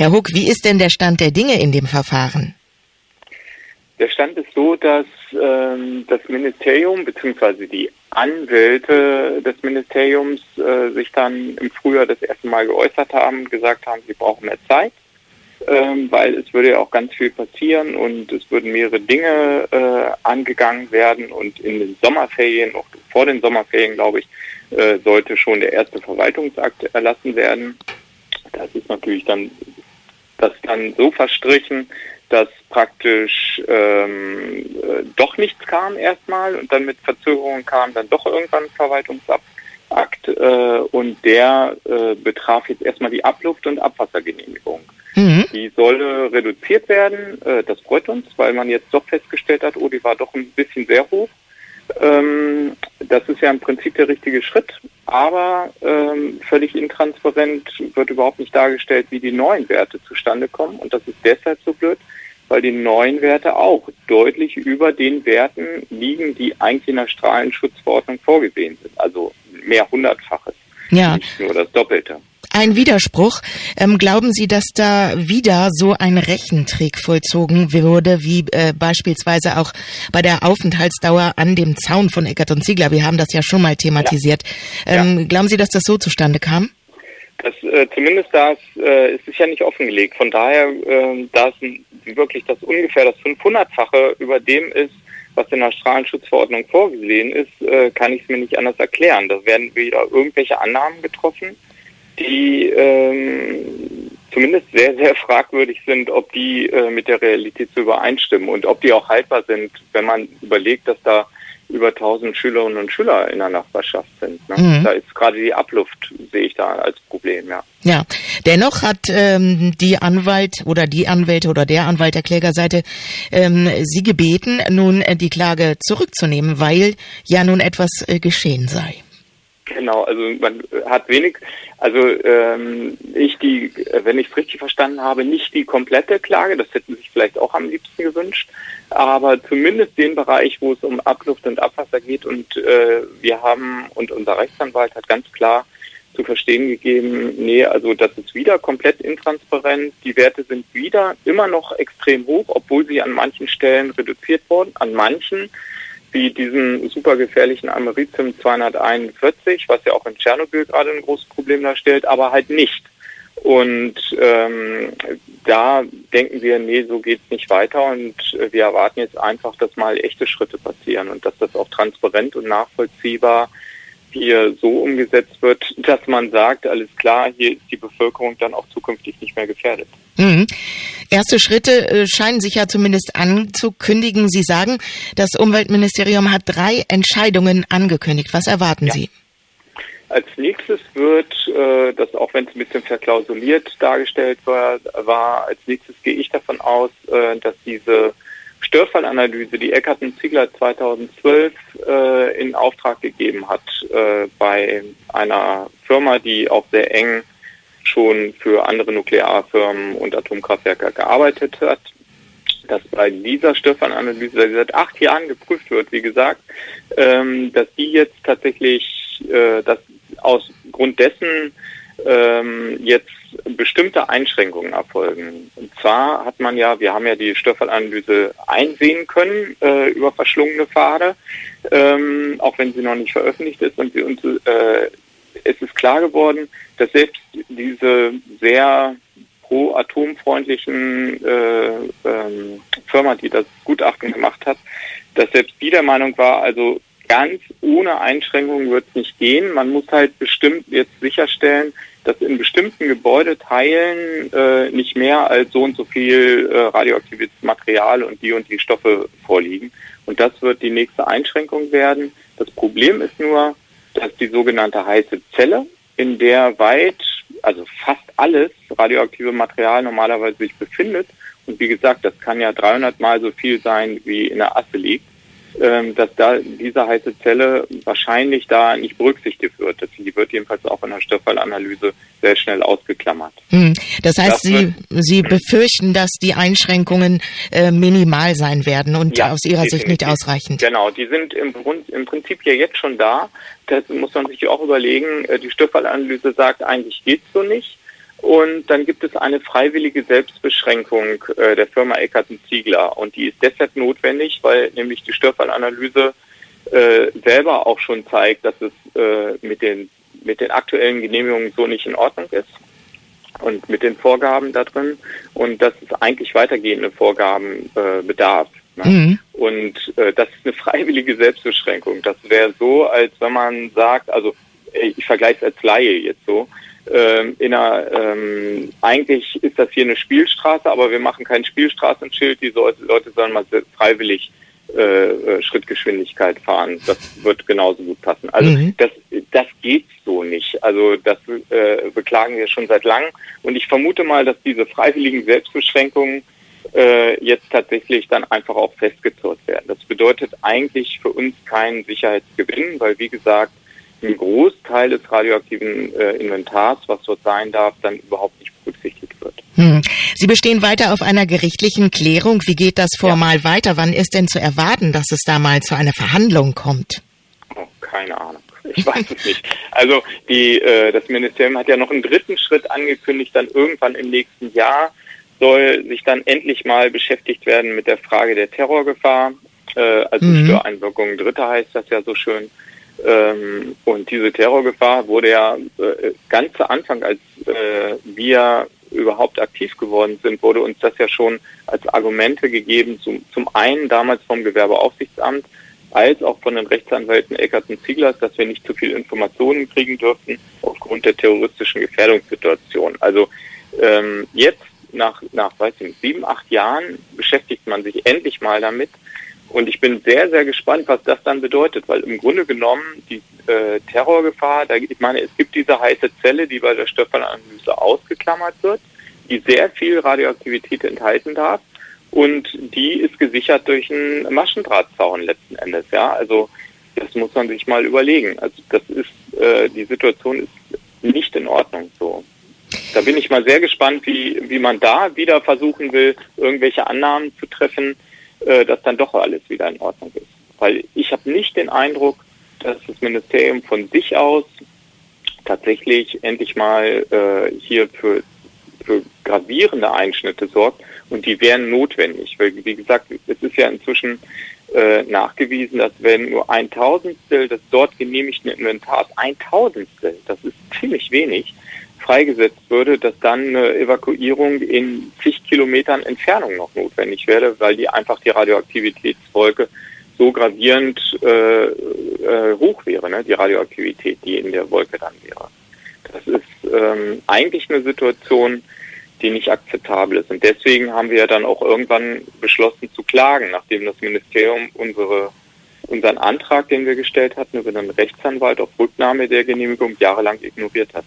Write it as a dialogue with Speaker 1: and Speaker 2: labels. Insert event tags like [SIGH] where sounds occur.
Speaker 1: Herr Huck, wie ist denn der Stand der Dinge in dem Verfahren?
Speaker 2: Der Stand ist so, dass ähm, das Ministerium bzw. die Anwälte des Ministeriums äh, sich dann im Frühjahr das erste Mal geäußert haben, gesagt haben, sie brauchen mehr Zeit, ähm, weil es würde ja auch ganz viel passieren und es würden mehrere Dinge äh, angegangen werden und in den Sommerferien, noch vor den Sommerferien, glaube ich, äh, sollte schon der erste Verwaltungsakt erlassen werden. Das ist natürlich dann das dann so verstrichen, dass praktisch ähm, äh, doch nichts kam erstmal und dann mit Verzögerungen kam dann doch irgendwann ein Verwaltungsakt äh, und der äh, betraf jetzt erstmal die Abluft- und Abwassergenehmigung. Mhm. Die solle reduziert werden, äh, das freut uns, weil man jetzt doch festgestellt hat, oh, die war doch ein bisschen sehr hoch. Ähm, das ist ja im Prinzip der richtige Schritt, aber ähm, völlig intransparent wird überhaupt nicht dargestellt, wie die neuen Werte zustande kommen. Und das ist deshalb so blöd, weil die neuen Werte auch deutlich über den Werten liegen, die eigentlich in der Strahlenschutzverordnung vorgesehen sind. Also mehr hundertfaches,
Speaker 1: ja.
Speaker 2: nicht nur das Doppelte.
Speaker 1: Ein Widerspruch. Ähm, glauben Sie, dass da wieder so ein Rechentrick vollzogen wurde, wie äh, beispielsweise auch bei der Aufenthaltsdauer an dem Zaun von Eckert und Ziegler? Wir haben das ja schon mal thematisiert. Ja. Ähm, ja. Glauben Sie, dass das so zustande kam?
Speaker 2: Das, äh, zumindest da ist, äh, ist es ja nicht offengelegt. Von daher, äh, da es wirklich das ungefähr das 500-fache über dem ist, was in der Strahlenschutzverordnung vorgesehen ist, äh, kann ich es mir nicht anders erklären. Da werden wieder irgendwelche Annahmen getroffen, die ähm, zumindest sehr, sehr fragwürdig sind, ob die äh, mit der Realität zu übereinstimmen und ob die auch haltbar sind, wenn man überlegt, dass da über 1000 Schülerinnen und Schüler in der Nachbarschaft sind. Ne? Mhm. Da ist gerade die Abluft, sehe ich da als Problem, ja.
Speaker 1: Ja, dennoch hat ähm, die Anwalt oder die Anwälte oder der Anwalt der Klägerseite ähm, Sie gebeten, nun äh, die Klage zurückzunehmen, weil ja nun etwas äh, geschehen sei.
Speaker 2: Genau, also man hat wenig, also ähm, ich die, wenn ich es richtig verstanden habe, nicht die komplette Klage, das hätten sich vielleicht auch am liebsten gewünscht, aber zumindest den Bereich, wo es um Abluft und Abwasser geht und äh, wir haben und unser Rechtsanwalt hat ganz klar zu verstehen gegeben, nee, also das ist wieder komplett intransparent, die Werte sind wieder immer noch extrem hoch, obwohl sie an manchen Stellen reduziert wurden, an manchen wie diesen super gefährlichen Americium 241, was ja auch in Tschernobyl gerade ein großes Problem darstellt, aber halt nicht. Und ähm, da denken wir, nee, so geht's nicht weiter und wir erwarten jetzt einfach, dass mal echte Schritte passieren und dass das auch transparent und nachvollziehbar hier so umgesetzt wird, dass man sagt, alles klar, hier ist die Bevölkerung dann auch zukünftig nicht mehr gefährdet.
Speaker 1: Mhm. Erste Schritte äh, scheinen sich ja zumindest anzukündigen. Sie sagen, das Umweltministerium hat drei Entscheidungen angekündigt. Was erwarten ja. Sie?
Speaker 2: Als nächstes wird, äh, das auch wenn es ein bisschen verklausuliert dargestellt war, war, als nächstes gehe ich davon aus, äh, dass diese Störfallanalyse, die Eckert und Ziegler 2012 äh, in Auftrag gegeben hat bei einer Firma, die auch sehr eng schon für andere Nuklearfirmen und Atomkraftwerke gearbeitet hat, dass bei dieser Störfallanalyse, die seit acht Jahren geprüft wird, wie gesagt, ähm, dass die jetzt tatsächlich, äh, dass aus Grund dessen ähm, jetzt bestimmte Einschränkungen erfolgen. Und zwar hat man ja, wir haben ja die Störfallanalyse einsehen können äh, über verschlungene Pfade, ähm, auch wenn sie noch nicht veröffentlicht ist. Und, und äh, es ist klar geworden, dass selbst diese sehr pro-atomfreundlichen äh, ähm, Firma, die das Gutachten gemacht hat, dass selbst die der Meinung war, also ganz ohne Einschränkungen wird es nicht gehen. Man muss halt bestimmt jetzt sicherstellen, dass in bestimmten Gebäudeteilen äh, nicht mehr als so und so viel äh, radioaktives Material und die und die Stoffe vorliegen. Und das wird die nächste Einschränkung werden. Das Problem ist nur, dass die sogenannte heiße Zelle, in der weit, also fast alles radioaktive Material normalerweise sich befindet, und wie gesagt, das kann ja 300 mal so viel sein, wie in der Asse liegt, dass da diese heiße Zelle wahrscheinlich da nicht berücksichtigt wird. Die wird jedenfalls auch in der Störfallanalyse sehr schnell ausgeklammert.
Speaker 1: Hm. Das heißt, das Sie, Sie befürchten, dass die Einschränkungen äh, minimal sein werden und ja, aus Ihrer. Sicht nicht ausreichend.
Speaker 2: Genau, die sind im, im Prinzip ja jetzt schon da. Das muss man sich auch überlegen. Äh, die Störfallanalyse sagt, eigentlich geht's so nicht. Und dann gibt es eine freiwillige Selbstbeschränkung äh, der Firma Eckert Ziegler. Und die ist deshalb notwendig, weil nämlich die Störfallanalyse äh, selber auch schon zeigt, dass es äh, mit, den, mit den aktuellen Genehmigungen so nicht in Ordnung ist und mit den Vorgaben da drin und dass es eigentlich weitergehende Vorgaben äh, bedarf. Ne? Mhm. Und äh, das ist eine [LAUGHS] freiwillige Selbstbeschränkung. Das wäre so, als wenn man sagt, also ich vergleiche es als Laie jetzt so, ähm, in einer, ähm, eigentlich ist das hier eine Spielstraße, aber wir machen kein Spielstraßenschild, die Leute sollen mal freiwillig äh, äh, Schrittgeschwindigkeit fahren. Das wird genauso gut passen. Also mhm. das, das geht so nicht. Also das äh, beklagen wir schon seit langem. Und ich vermute mal, dass diese freiwilligen Selbstbeschränkungen äh, jetzt tatsächlich dann einfach auch festgezurrt werden. Das bedeutet eigentlich für uns keinen Sicherheitsgewinn, weil wie gesagt, ein Großteil des radioaktiven äh, Inventars, was dort sein darf, dann überhaupt nicht berücksichtigt wird.
Speaker 1: Hm. Sie bestehen weiter auf einer gerichtlichen Klärung. Wie geht das formal ja. weiter? Wann ist denn zu erwarten, dass es da mal zu einer Verhandlung kommt?
Speaker 2: Oh, keine Ahnung. Ich weiß es nicht. Also die, äh, das Ministerium hat ja noch einen dritten Schritt angekündigt, dann irgendwann im nächsten Jahr soll sich dann endlich mal beschäftigt werden mit der Frage der Terrorgefahr. Äh, also mhm. Störeinwirkungen Dritter heißt das ja so schön. Ähm, und diese Terrorgefahr wurde ja äh, ganz zu Anfang, als äh, wir überhaupt aktiv geworden sind, wurde uns das ja schon als Argumente gegeben, zum, zum einen damals vom Gewerbeaufsichtsamt, als auch von den Rechtsanwälten Eckert und Zieglers, dass wir nicht zu viel Informationen kriegen dürften aufgrund der terroristischen Gefährdungssituation. Also ähm, jetzt nach, nach weiß ich nicht, sieben, acht Jahren beschäftigt man sich endlich mal damit und ich bin sehr, sehr gespannt, was das dann bedeutet, weil im Grunde genommen die äh, Terrorgefahr, da, ich meine, es gibt diese heiße Zelle, die bei der Stoffanalyse ausgeklammert wird, die sehr viel Radioaktivität enthalten darf und die ist gesichert durch einen Maschendrahtzaun letzten Endes. Ja, also das muss man sich mal überlegen. Also das ist äh, die Situation ist nicht in Ordnung so. Da bin ich mal sehr gespannt, wie wie man da wieder versuchen will, irgendwelche Annahmen zu treffen äh, dass dann doch alles wieder in Ordnung ist. Weil ich habe nicht den Eindruck, dass das Ministerium von sich aus tatsächlich endlich mal äh, hier für, für gravierende Einschnitte sorgt und die wären notwendig. Weil, wie gesagt, es ist ja inzwischen äh, nachgewiesen, dass wenn nur ein Tausendstel des dort genehmigten Inventars, ein Tausendstel, das ist ziemlich wenig, freigesetzt würde, dass dann eine Evakuierung in zig Kilometern Entfernung noch notwendig wäre, weil die einfach die Radioaktivitätswolke so gravierend äh, äh, hoch wäre, ne? die Radioaktivität, die in der Wolke dann wäre. Das ist ähm, eigentlich eine Situation, die nicht akzeptabel ist. Und deswegen haben wir ja dann auch irgendwann beschlossen zu klagen, nachdem das Ministerium unsere unseren Antrag, den wir gestellt hatten, über einen Rechtsanwalt auf Rücknahme der Genehmigung jahrelang ignoriert hat.